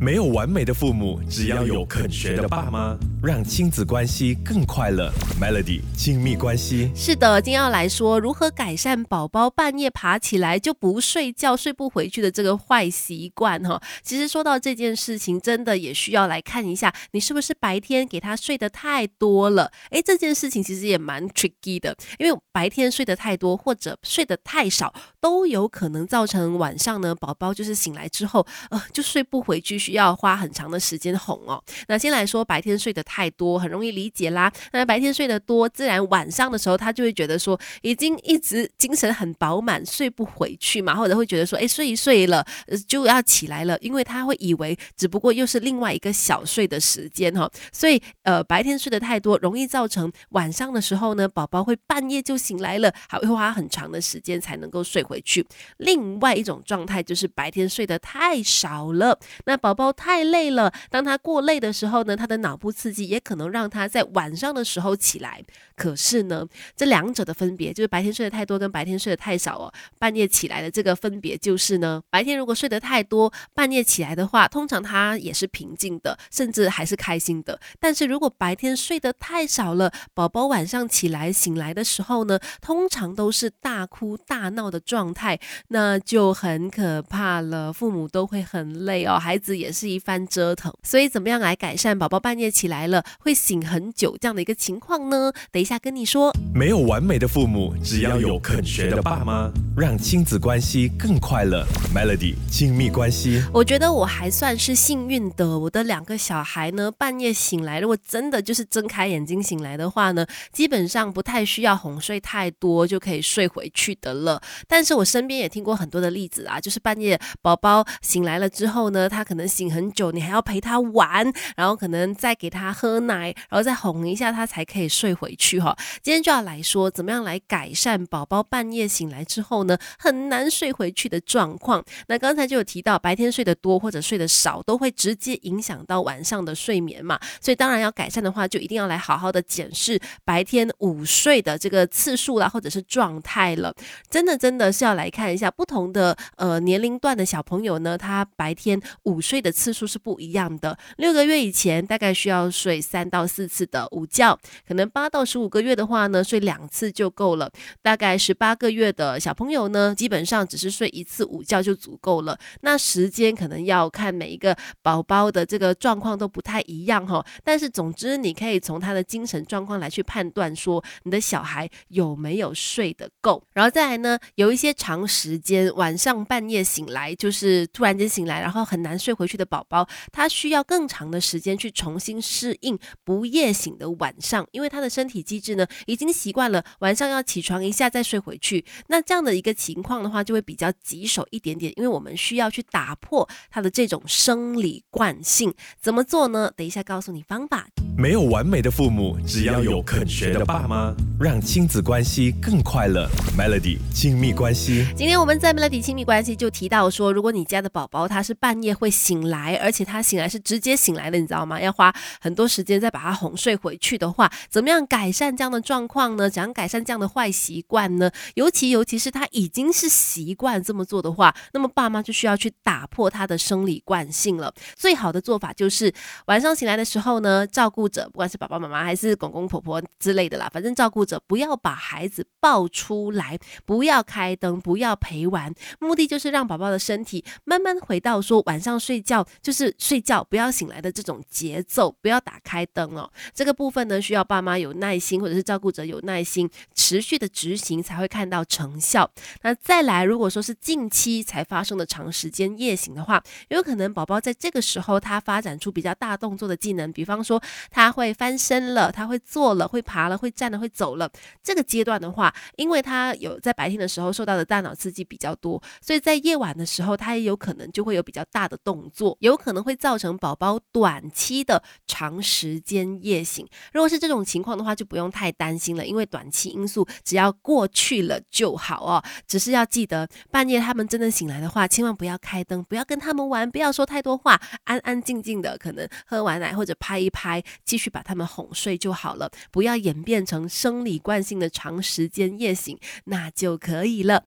没有完美的父母，只要有肯学的爸妈，让亲子关系更快乐。Melody 亲密关系是的，今天要来说如何改善宝宝半夜爬起来就不睡觉、睡不回去的这个坏习惯哈。其实说到这件事情，真的也需要来看一下，你是不是白天给他睡得太多了？诶，这件事情其实也蛮 tricky 的，因为白天睡得太多或者睡得太少，都有可能造成晚上呢宝宝就是醒来之后呃就睡不回去。需要花很长的时间哄哦。那先来说白天睡得太多，很容易理解啦。那白天睡得多，自然晚上的时候他就会觉得说，已经一直精神很饱满，睡不回去嘛，或者会觉得说，哎，睡一睡了就要起来了，因为他会以为只不过又是另外一个小睡的时间哈。所以呃，白天睡得太多，容易造成晚上的时候呢，宝宝会半夜就醒来了，还会花很长的时间才能够睡回去。另外一种状态就是白天睡得太少了，那宝。宝宝太累了，当他过累的时候呢，他的脑部刺激也可能让他在晚上的时候起来。可是呢，这两者的分别就是白天睡得太多跟白天睡得太少哦。半夜起来的这个分别就是呢，白天如果睡得太多，半夜起来的话，通常他也是平静的，甚至还是开心的。但是如果白天睡得太少了，宝宝晚上起来醒来的时候呢，通常都是大哭大闹的状态，那就很可怕了。父母都会很累哦，孩子也。是一番折腾，所以怎么样来改善宝宝半夜起来了会醒很久这样的一个情况呢？等一下跟你说。没有完美的父母，只要有肯学的爸妈，让亲子关系更快乐。Melody 亲密关系，我觉得我还算是幸运的。我的两个小孩呢，半夜醒来，如果真的就是睁开眼睛醒来的话呢，基本上不太需要哄睡太多就可以睡回去的了。但是我身边也听过很多的例子啊，就是半夜宝宝醒来了之后呢，他可能。醒很久，你还要陪他玩，然后可能再给他喝奶，然后再哄一下他才可以睡回去哈。今天就要来说，怎么样来改善宝宝半夜醒来之后呢，很难睡回去的状况。那刚才就有提到，白天睡得多或者睡得少，都会直接影响到晚上的睡眠嘛。所以当然要改善的话，就一定要来好好的检视白天午睡的这个次数啦，或者是状态了。真的真的是要来看一下不同的呃年龄段的小朋友呢，他白天午睡的。次数是不一样的。六个月以前大概需要睡三到四次的午觉，可能八到十五个月的话呢，睡两次就够了。大概十八个月的小朋友呢，基本上只是睡一次午觉就足够了。那时间可能要看每一个宝宝的这个状况都不太一样哈。但是总之，你可以从他的精神状况来去判断说你的小孩有没有睡得够。然后再来呢，有一些长时间晚上半夜醒来，就是突然间醒来，然后很难睡回去。的宝宝，他需要更长的时间去重新适应不夜醒的晚上，因为他的身体机制呢已经习惯了晚上要起床一下再睡回去。那这样的一个情况的话，就会比较棘手一点点，因为我们需要去打破他的这种生理惯性。怎么做呢？等一下告诉你方法。没有完美的父母，只要有肯学的爸妈，让亲子关系更快乐。Melody 亲密关系，今天我们在 Melody 亲密关系就提到说，如果你家的宝宝他是半夜会醒。来，而且他醒来是直接醒来的，你知道吗？要花很多时间再把他哄睡回去的话，怎么样改善这样的状况呢？怎样改善这样的坏习惯呢？尤其尤其是他已经是习惯这么做的话，那么爸妈就需要去打破他的生理惯性了。最好的做法就是晚上醒来的时候呢，照顾顾者不管是爸爸妈妈还是公公婆婆之类的啦，反正照顾者不要把孩子抱出来，不要开灯，不要陪玩，目的就是让宝宝的身体慢慢回到说晚上睡觉。就是睡觉不要醒来的这种节奏，不要打开灯哦。这个部分呢，需要爸妈有耐心，或者是照顾者有耐心，持续的执行才会看到成效。那再来，如果说是近期才发生的长时间夜醒的话，有可能宝宝在这个时候他发展出比较大动作的技能，比方说他会翻身了，他会坐了，会爬了，会站了，会走了。这个阶段的话，因为他有在白天的时候受到的大脑刺激比较多，所以在夜晚的时候，他也有可能就会有比较大的动作。有可能会造成宝宝短期的长时间夜醒。如果是这种情况的话，就不用太担心了，因为短期因素只要过去了就好哦。只是要记得，半夜他们真的醒来的话，千万不要开灯，不要跟他们玩，不要说太多话，安安静静的，可能喝完奶或者拍一拍，继续把他们哄睡就好了。不要演变成生理惯性的长时间夜醒，那就可以了。